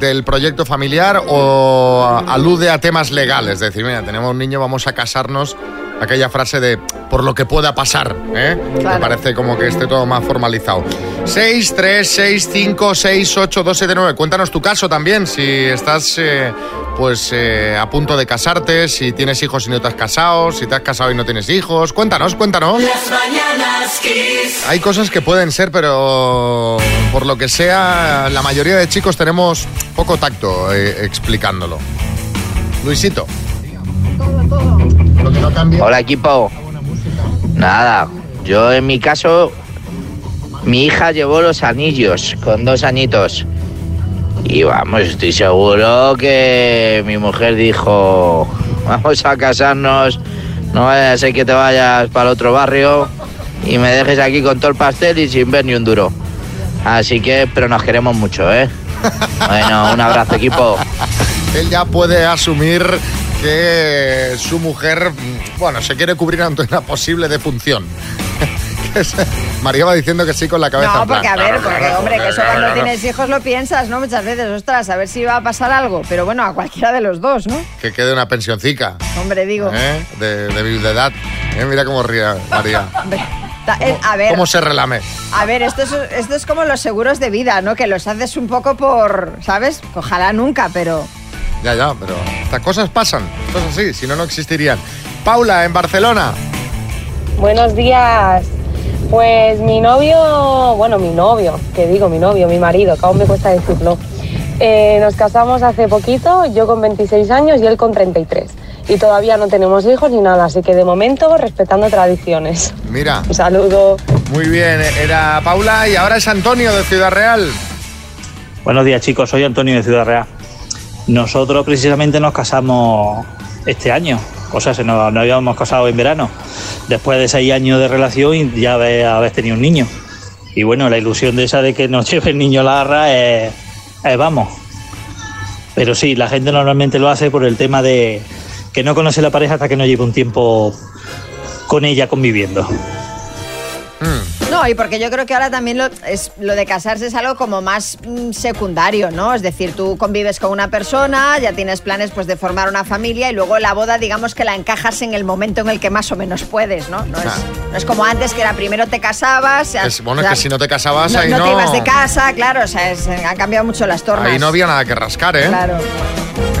del proyecto familiar o alude a temas legales? Es decir, mira, tenemos un niño, vamos a casarnos. Aquella frase de por lo que pueda pasar, ¿eh? Me parece como que esté todo más formalizado. 6, 3, 6, 5, 6, 8, 2, 7, 9. Cuéntanos tu caso también, si estás eh, pues eh, a punto de casarte, si tienes hijos y no te has casado, si te has casado y no tienes hijos. Cuéntanos, cuéntanos.
Las mañanas Kiss.
Hay cosas que pueden ser, pero por lo que sea, la mayoría de chicos tenemos poco tacto eh, explicándolo. Luisito.
Hola equipo. Nada, yo en mi caso, mi hija llevó los anillos con dos añitos. Y vamos, estoy seguro que mi mujer dijo, *laughs* vamos a casarnos, no vaya a ser que te vayas para el otro barrio y me dejes aquí con todo el pastel y sin ver ni un duro. Así que, pero nos queremos mucho, ¿eh? *laughs* Bueno, un abrazo equipo.
Él ya puede asumir que su mujer, mm, bueno, se quiere cubrir ante una posible defunción. *laughs* María va diciendo que sí con la cabeza.
No, porque a ver, porque hombre, que eso cuando tienes *laughs* hijos lo piensas, ¿no? Muchas veces, ostras, a ver si va a pasar algo. Pero bueno, a cualquiera de los dos, ¿no?
Que quede una pensioncica,
Hombre, digo.
¿eh? De, de viudedad. ¿eh? Mira cómo ríe María. *laughs*
Ta- eh, a ver,
¿Cómo se relame?
a ver, esto es, esto es como los seguros de vida, ¿no? Que los haces un poco por, ¿sabes? Ojalá nunca, pero...
Ya, ya, pero estas cosas pasan. Es así, si no, no existirían. Paula, en Barcelona.
Buenos días. Pues mi novio, bueno, mi novio, que digo mi novio, mi marido, que aún me cuesta decirlo. Eh, nos casamos hace poquito, yo con 26 años y él con 33. Y todavía no tenemos hijos ni nada, así que de momento respetando tradiciones.
Mira.
Un saludo.
Muy bien, era Paula y ahora es Antonio de Ciudad Real.
Buenos días chicos, soy Antonio de Ciudad Real. Nosotros precisamente nos casamos este año, o sea, se nos, habíamos casado en verano, después de seis años de relación ya haber tenido un niño. Y bueno, la ilusión de esa de que nos *laughs* lleve el niño a la arra es, vamos. Pero sí, la gente normalmente lo hace por el tema de que no conoce la pareja hasta que no lleva un tiempo con ella conviviendo.
No, y porque yo creo que ahora también lo, es, lo de casarse es algo como más mm, secundario, ¿no? Es decir, tú convives con una persona, ya tienes planes pues de formar una familia y luego la boda digamos que la encajas en el momento en el que más o menos puedes, ¿no? No, es, no es como antes que era primero te casabas...
Es- bueno,
o
es que si no te casabas,
no,
ahí
no
no.
te ibas de casa, claro, o sea, es- han cambiado mucho las tornas.
Ahí no había nada que rascar, ¿eh?
Claro.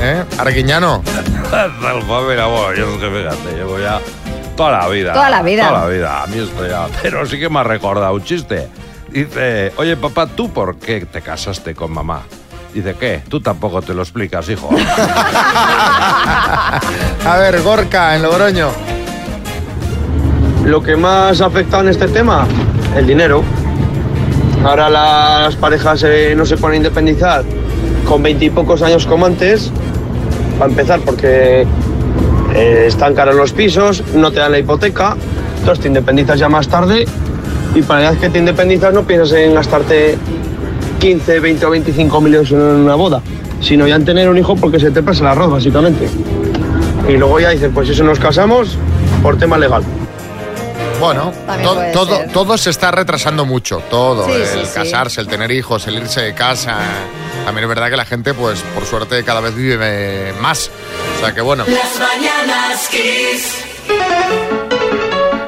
¿Eh? Arguiñano.
Pues *laughs* mira, bueno, yo es que fíjate, llevo ya toda la vida.
Toda la vida.
Toda la vida. A mí esto ya. *laughs* Pero sí que me ha recordado un chiste. Dice, oye papá, ¿tú por qué te casaste con mamá? Dice, ¿qué? Tú tampoco te lo explicas, hijo. *laughs*
A ver, Gorka, en Logroño.
Lo que más ha afectado en este tema, el dinero. Ahora las parejas eh, no se pueden independizar con veintipocos años como antes, para empezar, porque eh, están caros los pisos, no te dan la hipoteca, entonces te independizas ya más tarde y para la edad que te independizas no piensas en gastarte 15, 20 o 25 millones en una boda, sino ya en tener un hijo porque se te pasa el arroz, básicamente. Y luego ya dices, pues eso nos casamos por tema legal.
Bueno, to- todo,
ser.
todo se está retrasando mucho, todo.
Sí,
el
sí, sí.
casarse, el tener hijos, el irse de casa. También es verdad que la gente, pues, por suerte, cada vez vive más. Sea que bueno.
Las mañanas Kiss.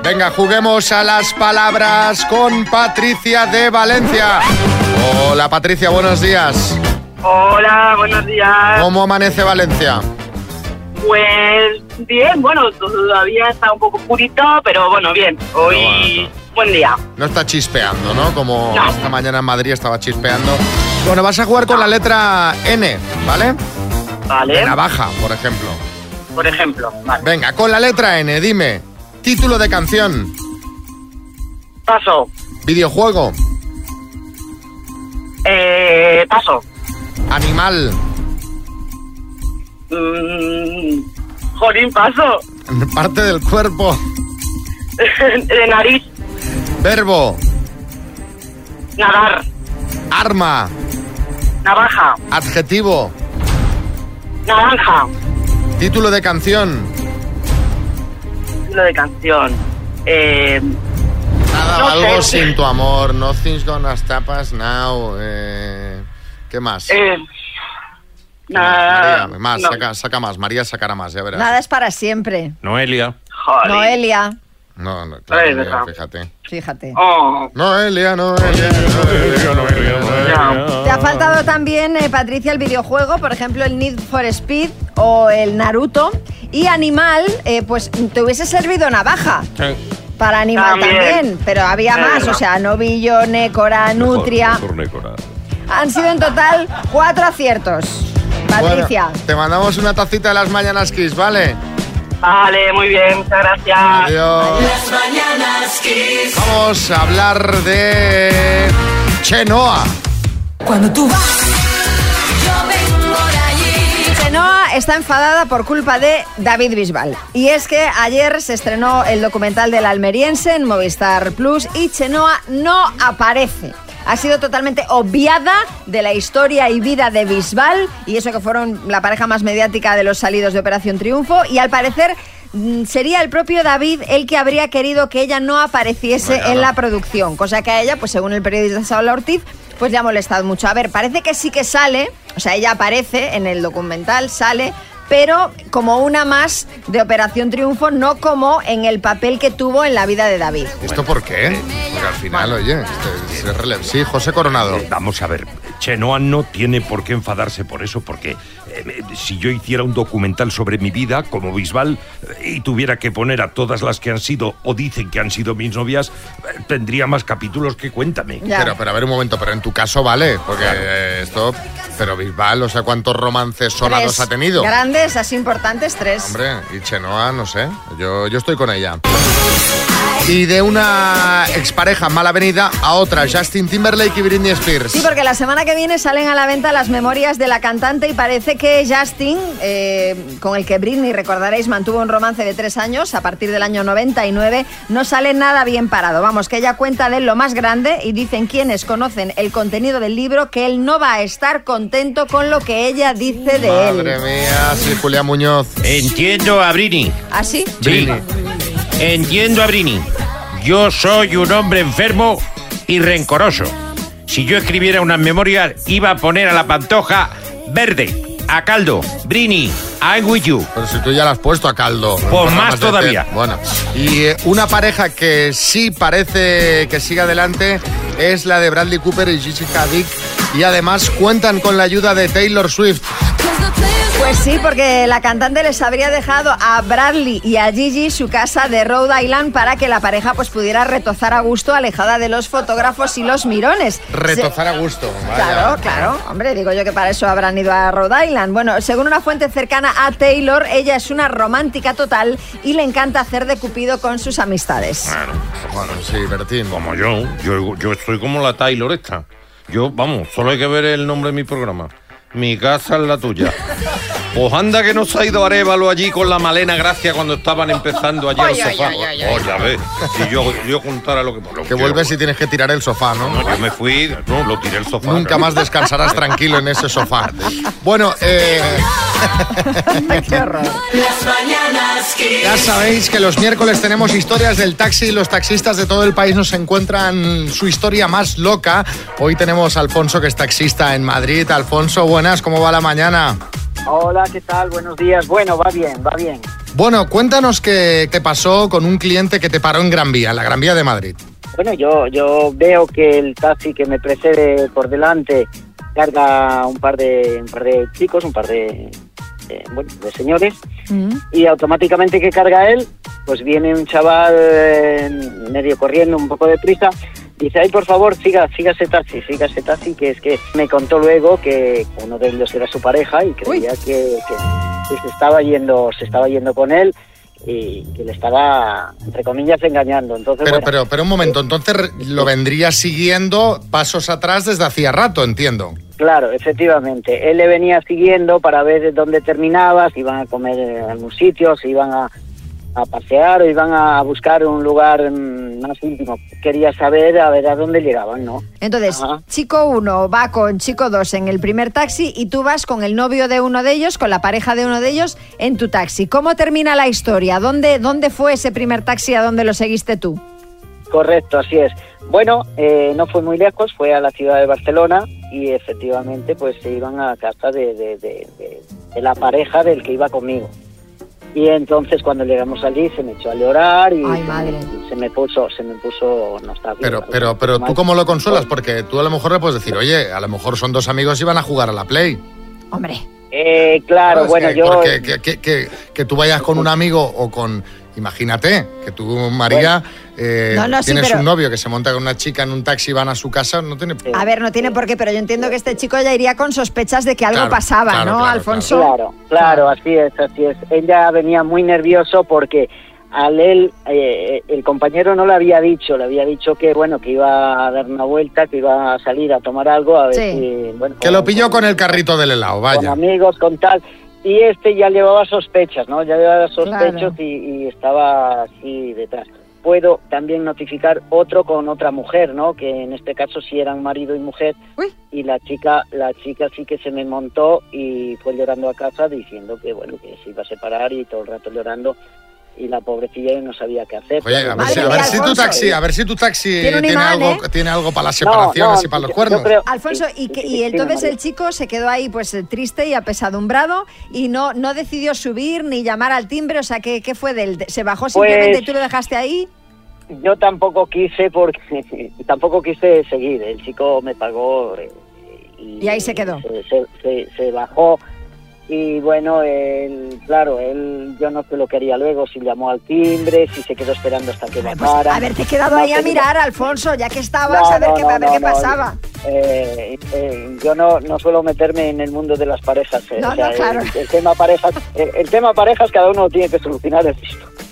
Venga, juguemos a las palabras con Patricia de Valencia. Hola Patricia, buenos días.
Hola, buenos días.
¿Cómo amanece Valencia?
Pues bien, bueno, todavía está un poco oscurito, pero bueno, bien. Hoy, buen día.
No está chispeando, ¿no? Como
No.
esta mañana en Madrid estaba chispeando. Bueno, vas a jugar con la letra N, ¿vale?
Vale.
De navaja, por ejemplo.
Por ejemplo, vale.
Venga, con la letra N, dime. Título de canción.
Paso.
Videojuego.
Eh, paso.
Animal.
Mm, jolín, paso. *laughs*
Parte del cuerpo. *laughs*
De nariz,
Verbo.
nadar,
Arma.
navaja,
Adjetivo.
Naranja.
Título de canción.
Estilo de canción. Eh,
Nada,
No
algo
sé.
sin tu amor. Nothing's gonna stop us now. Eh, ¿Qué más?
eh, nada.
María, más,
no.
saca, saca más. María sacará más, ya verás.
Nada es para siempre.
Noelia.
Noelia,
No, no, claro,
Ay,
mira, fíjate.
fíjate.
Oh,
Noelia, Noelia, Noelia, Noelia.
Te ha faltado también, eh, Patricia, el videojuego, por ejemplo, el Need for Speed o el Naruto. Y animal, eh, pues te hubiese servido navaja. Para animal
También.
también, pero había más, o sea, novillo, nécora, nutria. Han sido en total cuatro aciertos. Patricia.
Bueno, te mandamos una tacita de las mañanas Kiss, ¿vale?
Vale, muy bien, muchas gracias.
Adiós.
Las mañanas Kiss.
Vamos a hablar de Chenoa.
Cuando tú vas, yo vengo de allí.
Chenoa está enfadada por culpa de David Bisbal. Y es que ayer se estrenó el documental del almeriense en Movistar Plus y Chenoa no aparece. Ha sido totalmente obviada de la historia y vida de Bisbal y eso que fueron la pareja más mediática de los salidos de Operación Triunfo y al parecer mm, sería el propio David el que habría querido que ella no apareciese en la producción, cosa que a ella, pues según el periodista Saúl Ortiz, pues le ha molestado mucho. A ver, parece que sí que sale, o sea, ella aparece en el documental, sale, pero como una más de Operación Triunfo, no como en el papel que tuvo en la vida de David.
¿Esto por qué? Porque al final, oye, este es rele- sí, José Coronado.
Eh, vamos a ver, Chenoa no tiene por qué enfadarse por eso, porque eh, si yo hiciera un documental sobre mi vida como Bisbal eh, y tuviera que poner a todas las que han sido o dicen que han sido mis novias, eh, tendría más capítulos que cuéntame.
Pero, pero a ver un momento, pero en tu caso vale, porque eh, esto, pero Bisbal, o sea, ¿cuántos romances sonados
Tres
ha tenido?
Grandes, así importantes, tres.
Hombre, y Chenoa, no sé, yo, yo estoy con ella. Y de una expareja mala venida a otra, Justin Timberlake y Britney Spears.
Sí, porque la semana que viene salen a la venta las memorias de la cantante y parece que Justin, eh, con el que Britney, recordaréis, mantuvo un romance de tres años a partir del año 99, no sale nada bien parado. Vamos, que ella cuenta de él lo más grande y dicen quienes conocen el contenido del libro que él no va a estar contento con lo que ella dice de
Madre
él.
mía, sí, Julián Muñoz.
Entiendo a Brini.
¿Así?
Sí. Entiendo a Brini. Yo soy un hombre enfermo y rencoroso. Si yo escribiera unas memorias, iba a poner a la pantoja verde, a caldo. Brini, I'm with you.
Pero si tú ya la has puesto a caldo.
Pues más todavía.
Bueno, y eh, una pareja que sí parece que sigue adelante es la de Bradley Cooper y Gigi Hadid. Y además cuentan con la ayuda de Taylor Swift.
Pues sí, porque la cantante les habría dejado a Bradley y a Gigi su casa de Rhode Island para que la pareja pues pudiera retozar a gusto alejada de los fotógrafos y los mirones.
Retozar a gusto. vaya.
Claro, claro. Hombre, digo yo que para eso habrán ido a Rhode Island. Bueno, según una fuente cercana a Taylor, ella es una romántica total y le encanta hacer de cupido con sus amistades.
Bueno, sí, Bertín.
Como yo. yo. Yo estoy como la Taylor esta. Yo, vamos, solo hay que ver el nombre de mi programa. Mi casa es la tuya. *laughs* Pues anda que no se ha ido Arevalo allí con la Malena Gracia cuando estaban empezando allí
ay,
sofá.
ay, ay, ay.
Oh, ya ves, si yo, yo contara lo que... lo
Que vuelves y tienes que tirar el sofá, ¿no?
No, yo me fui, no, lo tiré el sofá.
Nunca más descansarás tranquilo en ese sofá. Bueno, eh, *laughs*
Qué horror.
Ya sabéis que los miércoles tenemos historias del taxi y los taxistas de todo el país nos encuentran su historia más loca. Hoy tenemos a Alfonso, que es taxista en Madrid. Alfonso, buenas, ¿cómo va la mañana?
Hola, ¿qué tal? Buenos días. Bueno, va bien, va bien.
Bueno, cuéntanos qué te pasó con un cliente que te paró en Gran Vía, en la Gran Vía de Madrid.
Bueno, yo, yo veo que el taxi que me precede por delante carga un par de, un par de chicos, un par de, de, bueno, de señores, y automáticamente que carga él, pues viene un chaval eh, medio corriendo, un poco de prisa, dice, ay, por favor, siga, siga ese taxi, siga ese taxi, que es que me contó luego que uno de ellos era su pareja y creía que, que- que se estaba yendo, se estaba yendo con él y que le estaba, entre comillas, engañando. Entonces,
Pero,
bueno,
pero, pero un momento, entonces lo vendría siguiendo pasos atrás desde hacía rato, entiendo.
Claro, efectivamente. Él le venía siguiendo para ver dónde terminaba, si iban a comer en algún sitio, si iban a, a pasear o iban a buscar un lugar mm, más íntimo. Quería saber a ver a dónde llegaban, ¿no?
Entonces, chico 1 va con chico 2 en el primer taxi y tú vas con el novio de uno de ellos, con la pareja de uno de ellos en tu taxi. ¿Cómo termina la historia? ¿Dónde, dónde fue ese primer taxi a dónde lo seguiste tú?
Correcto, así es. Bueno, eh, no fue muy lejos, fue a la ciudad de Barcelona y efectivamente pues se iban a casa de- de- de la pareja del que iba conmigo. Y entonces cuando llegamos allí se me echó a llorar y
Ay,
se,
madre.
Me, se me puso, se me puso nostálgico.
Pero, pero, pero tú cómo lo consuelas, porque tú a lo mejor le puedes decir, oye, a lo mejor son dos amigos y van a jugar a la Play.
Hombre.
Eh, claro,
Es
bueno,
que-
yo...
Porque que, que- que- que tú vayas con un amigo o con... Imagínate que tú, María, eh,
No, no, sí,
tienes
pero-
un novio que se monta con una chica en un taxi y van a su casa, no tiene...
A ver, no tiene por qué, pero yo entiendo que este chico ya iría con sospechas de que algo
Claro,
pasaba,
claro,
¿no,
claro,
Alfonso?
Claro, claro, así es, así es. Ella venía muy nervioso porque al él, eh, el compañero no le había dicho, le había dicho que bueno, que iba a dar una vuelta, que iba a salir a tomar algo, a ver
Sí.
si, bueno,
Que lo pilló con el carrito del helado,
con
vaya.
amigos, con tal. Y este ya llevaba sospechas, ¿no? Ya llevaba sospechas y, y estaba así detrás. Puedo también notificar otro con otra mujer, ¿no? Que en este caso sí eran marido y mujer. Y la chica, la chica sí que se me montó y fue llorando a casa diciendo que bueno, que se iba a separar y todo el rato llorando. Y la pobrecilla no sabía qué hacer.
Oye, a ver, si, a ver si tu taxi, a ver si tu taxi
Tiene
tiene,
un imán,
algo,
¿eh?
tiene algo para las separaciones
no,
y para los cuernos.
creo-
Alfonso, y, que- y entonces el chico se quedó ahí pues eh, triste y apesadumbrado y no, no decidió subir ni llamar al timbre, o sea, ¿qué, qué fue del ¿Se bajó simplemente
Pues-
y tú lo dejaste ahí?
Yo tampoco quise porque *laughs* tampoco quise seguir. El chico me pagó eh,
Y ahí se quedó.
se, se- se- se bajó y bueno, él, claro, él yo no sé lo que haría luego, si llamó al timbre, si se quedó esperando hasta que bajara.
Haberte quedado
No
ahí a mirar, Alfonso, ya que estabas,
No,
a ver,
no,
qué, a ver qué pasaba.
Eh, eh, yo no, no suelo meterme en el mundo de las parejas. eh, o sea,
claro.
el, el tema parejas, el, el tema parejas cada uno tiene que solucionar el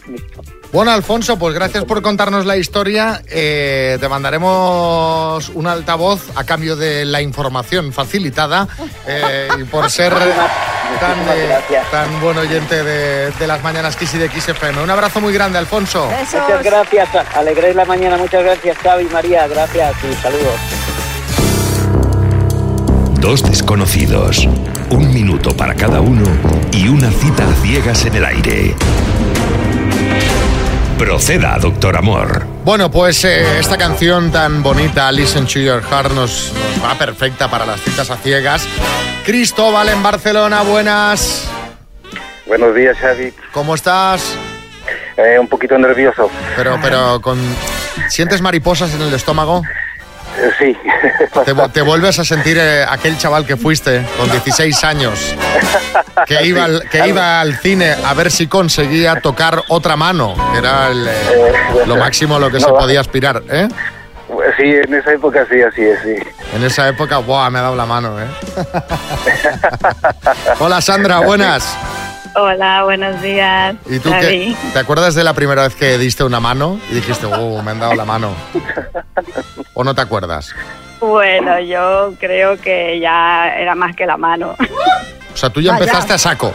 mismo.
Bueno, Alfonso, pues gracias por contarnos la historia. Eh, te mandaremos un altavoz a cambio de la información facilitada eh, y por ser tan, eh, tan buen oyente de, de las mañanas Kiss y de Kiss FM. Un abrazo muy grande, Alfonso.
Muchas gracias, alegréis la mañana, muchas gracias Xavi, María, gracias y saludos.
Dos desconocidos, un minuto para cada uno y una cita a ciegas en el aire. Proceda, doctor Amor.
Bueno, pues eh, esta canción tan bonita, Listen to Your Heart, nos, nos va perfecta para las citas a ciegas. Cristóbal en Barcelona, buenas.
Buenos días, Xavi.
¿Cómo estás?
Eh, un poquito nervioso.
Pero, pero con. ¿Sientes mariposas en el estómago?
Eh, sí.
Te, vu- te vuelves a sentir eh, aquel chaval que fuiste con 16 años, que iba, al, que iba al cine a ver si conseguía tocar otra mano, que era el, eh, lo máximo a lo que se podía aspirar. ¿eh?
Sí, en esa época sí, así es, sí.
En esa época, ¡buah! Me ha dado la mano, ¿eh? *laughs* Hola Sandra, buenas.
Hola, buenos días.
¿Y tú qué? ¿Te acuerdas de la primera vez que diste una mano y dijiste, ¡oh! Me han dado la mano. *laughs* ¿O no te acuerdas?
Bueno, yo creo que ya era más que la mano.
O sea, tú ya
Vaya.
empezaste a saco.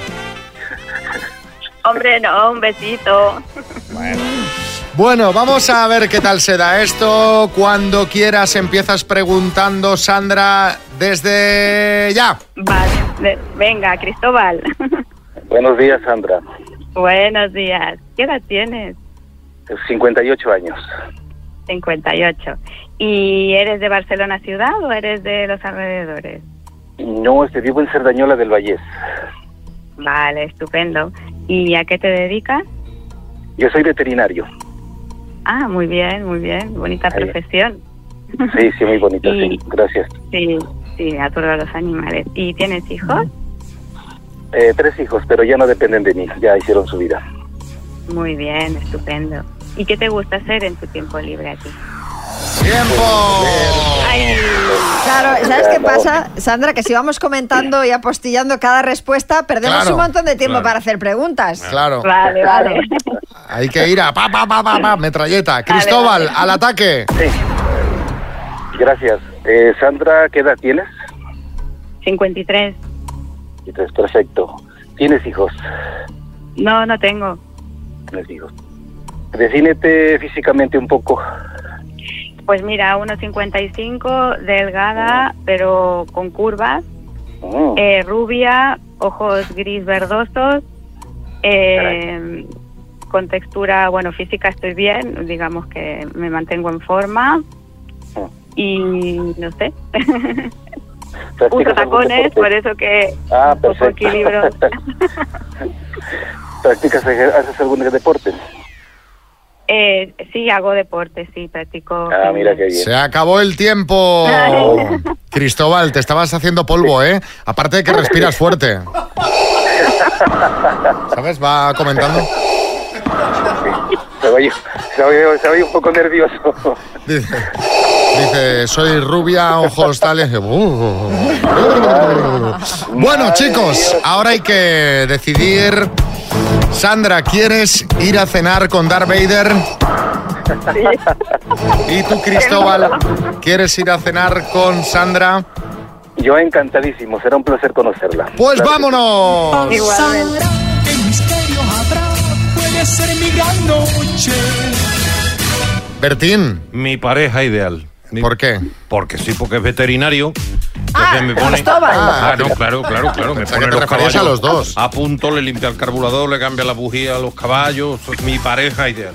Hombre, no, un besito.
Bueno, vamos a ver qué tal se da esto. Cuando quieras empiezas preguntando, Sandra, desde ya.
Vale, venga, Cristóbal.
Buenos días, Sandra.
Buenos días. ¿Qué edad tienes?
58 años.
58. ¿Y eres de Barcelona ciudad o eres de los alrededores?
No, este, vivo en Cerdañola del Vallés.
Vale, estupendo. ¿Y a qué te dedicas?
Yo soy veterinario.
Ah, muy bien, muy bien. Bonita
Ahí.
profesión.
Sí, sí, muy bonito, *laughs*
Y-
sí. Gracias.
Sí, sí, a todos los animales. ¿Y tienes hijos?
Eh, tres hijos, pero ya no dependen de mí. Ya hicieron su vida.
Muy bien, estupendo. ¿Y qué te gusta hacer en tu tiempo libre a ti?
¡Tiempo!
Claro, ¿sabes qué pasa, Sandra? Que si vamos comentando y apostillando cada respuesta, perdemos
Claro,
un montón de tiempo
claro.
para hacer preguntas.
Claro.
Vale, vale.
Hay que ir a pa, pa, pa, pa, pa, metralleta. Cristóbal, al ataque.
Gracias. Eh, Sandra, ¿qué edad tienes?
53.
Perfecto. ¿Tienes hijos?
No, no tengo.
Tienes hijos. Defínete físicamente un poco.
Pues mira, 1,55, delgada, pero con curvas,
Mm.
eh, rubia, ojos gris verdosos, eh, con textura, bueno, física estoy bien, digamos que me mantengo en forma y no sé. *laughs* Uso
¿Practicas algún
tacones, por eso que
Ah,
poco
perfecto.
equilibrio. *laughs*
¿Practicas, haces algún deporte?
Eh, sí, hago deporte, sí, practico.
Ah, mira qué bien.
Se acabó el tiempo. *laughs* Cristóbal, te estabas haciendo polvo, ¿eh? Aparte de que respiras fuerte. ¿Sabes? Va comentando.
Se oye, se oye- se oye un poco nervioso.
Dice, dice, soy rubia, ojos tales. *laughs* Bueno, chicos, ahora hay que decidir. Sandra, ¿quieres ir a cenar con Darth Vader? ¿Y tú, Cristóbal, quieres ir a cenar con Sandra?
Yo encantadísimo, será un placer conocerla.
Pues vámonos.
Igualmente.
¿Qué misterio habrá? Puede ser mi gran noche.
Bertín.
Mi pareja ideal.
¿Por qué?
Porque sí, porque es veterinario.
Ah,
me pone...
Cristóbal.
Ah, no, claro, claro, claro. Me pone
que
los caballos
a los dos.
A punto, le limpia el carburador, le cambia la bujía a los caballos. Es mi pareja ideal.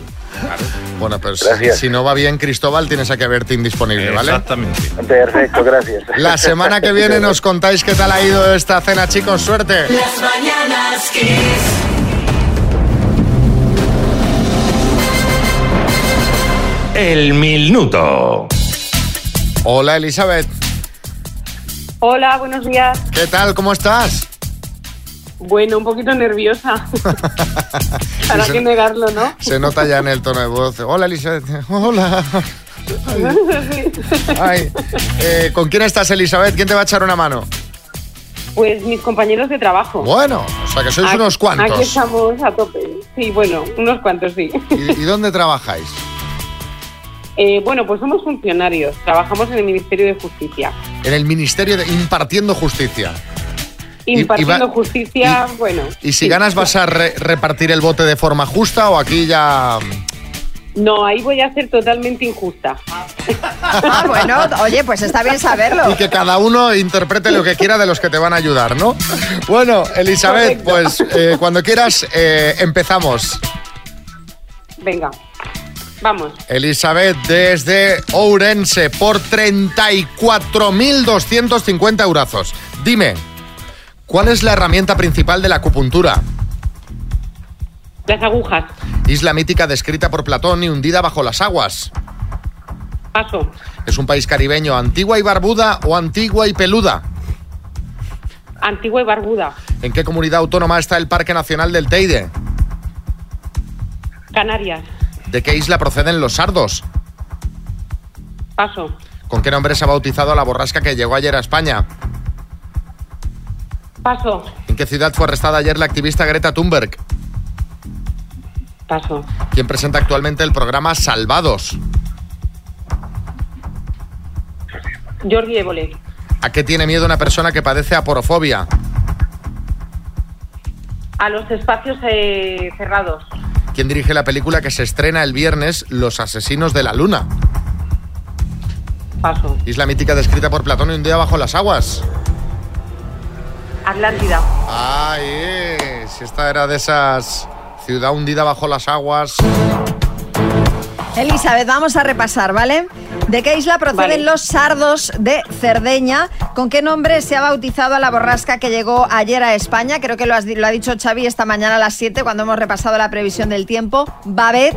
Bueno, pero si,
Gracias.
si no va bien, Cristóbal, tienes aquí a Bertín disponible, ¿vale?
Exactamente.
Perfecto, gracias.
La semana que viene nos contáis qué tal ha ido esta cena, chicos. Suerte.
Las mañanas Kiss.
El minuto.
Hola, Elizabeth.
Hola, buenos días.
¿Qué tal? ¿Cómo estás?
Bueno, un poquito nerviosa. *laughs* Para qué negarlo, ¿no?
Se nota ya en el tono de voz. Hola, Elizabeth. Hola. *laughs* Ay, eh, ¿Con quién estás, Elizabeth? ¿Quién te va a echar una mano?
Pues mis compañeros de trabajo.
Bueno, o sea que sois
Aquí-
unos
Aquí
cuantos.
estamos a tope. Sí, bueno, unos cuantos, sí.
¿Y, y dónde trabajáis?
Eh, bueno, pues somos funcionarios. Trabajamos en el Ministerio de Justicia.
En el Ministerio de Impartiendo Justicia. Y- y
Impartiendo
va-
justicia, bueno.
¿Y si
sí.
ganas vas a re- repartir el bote de forma justa o aquí ya...
No, ahí voy a ser totalmente injusta.
Ah, *laughs* bueno, oye, pues está bien saberlo.
Y que cada uno interprete lo que quiera de los que te van a ayudar, ¿no? Bueno, Elizabeth, pues eh, cuando quieras eh, empezamos.
Venga, vamos.
Elizabeth desde Ourense por 34.250 eurazos. Dime, ¿cuál es la herramienta principal de la acupuntura?
Las agujas.
Isla mítica descrita por Platón y hundida bajo las aguas.
Paso.
¿Es un país caribeño antigua y barbuda o antigua y peluda?
Antigua y barbuda.
¿En qué comunidad autónoma está el Parque Nacional del Teide?
Canarias.
¿De qué isla proceden los sardos?
Paso.
¿Con qué nombre se ha bautizado la borrasca que llegó ayer a España?
Paso.
¿En qué ciudad fue arrestada ayer la activista Greta Thunberg?
Paso.
¿Quién presenta actualmente el programa Salvados?
Jordi Évole.
¿A qué tiene miedo una persona que padece aporofobia?
A los espacios eh, cerrados.
¿Quién dirige la película que se estrena el viernes, Los Asesinos de la Luna?
Paso.
Isla mítica descrita por Platón y un día bajo las aguas.
Atlántida.
Ay, si esta era de esas ciudad hundida bajo las aguas.
Elizabeth, vamos a repasar, ¿vale? ¿De qué isla proceden
Vale.
los sardos de Cerdeña? ¿Con qué nombre se ha bautizado a la borrasca que llegó ayer a España? Creo que lo, has lo ha dicho Xavi esta mañana a las 7 cuando hemos repasado la previsión del tiempo. Babet.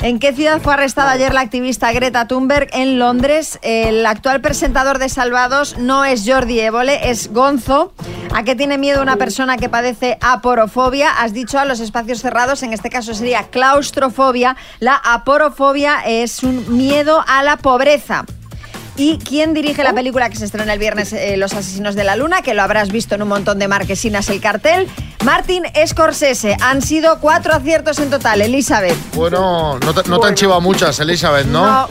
¿En qué ciudad fue arrestada ayer la activista Greta Thunberg? En Londres. El actual presentador de Salvados no es Jordi Évole, es Gonzo. ¿A qué tiene miedo una persona que padece aporofobia? Has dicho a los espacios cerrados, en este caso sería claustrofobia. La aporofobia es un miedo a la pobreza. ¿Y quién dirige la película que se estrena el viernes, eh, Los Asesinos de la Luna? Que lo habrás visto en un montón de marquesinas el cartel. Martin Scorsese. Han sido cuatro aciertos en total, Elizabeth.
Bueno, no te, no te han chivado muchas, Elizabeth, ¿no?
No.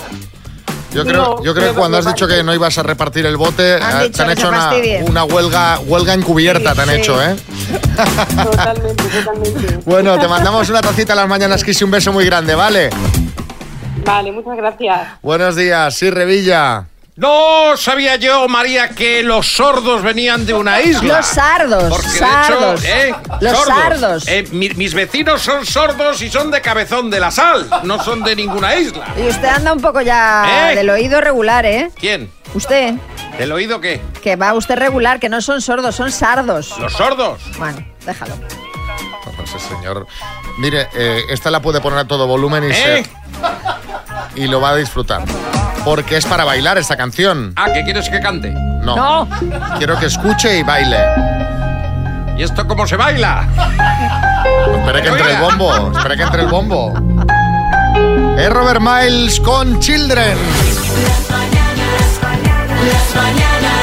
Yo creo,
No,
yo creo que cuando has dicho que no ibas a repartir el bote,
Han
eh,
dicho
te han hecho una, huelga, huelga encubierta, te han
sí.
hecho, ¿eh?
Totalmente, totalmente. *laughs*
Bueno, te mandamos una tacita a las mañanas, Kiss, y un beso muy grande, ¿vale?
Vale, muchas gracias.
Buenos días, sí, Revilla.
No sabía yo, María, que los sordos venían de una isla.
Los sardos,
Porque
sardos.
de hecho, ¿eh?
Los sardos.
Eh, mi- mis vecinos son sordos y son de Cabezón de la Sal, no son de ninguna isla.
Y usted anda un poco ya
¿Eh?
del oído regular, ¿eh?
¿Quién?
Usted,
¿Del oído qué?
que va usted regular, que no son sordos, son sardos.
¿Los sordos?
Bueno, déjalo.
Ese señor. Mire, eh, esta la puede poner a todo volumen y,
¿Eh?
se, y lo va a disfrutar. Porque es para bailar esta canción.
Ah, ¿qué quieres que cante?
No. Quiero que escuche y baile.
¿Y esto cómo se baila?
Espera que entre el bombo. Espera que entre el bombo. Es Robert Miles con Children.
Las mañanas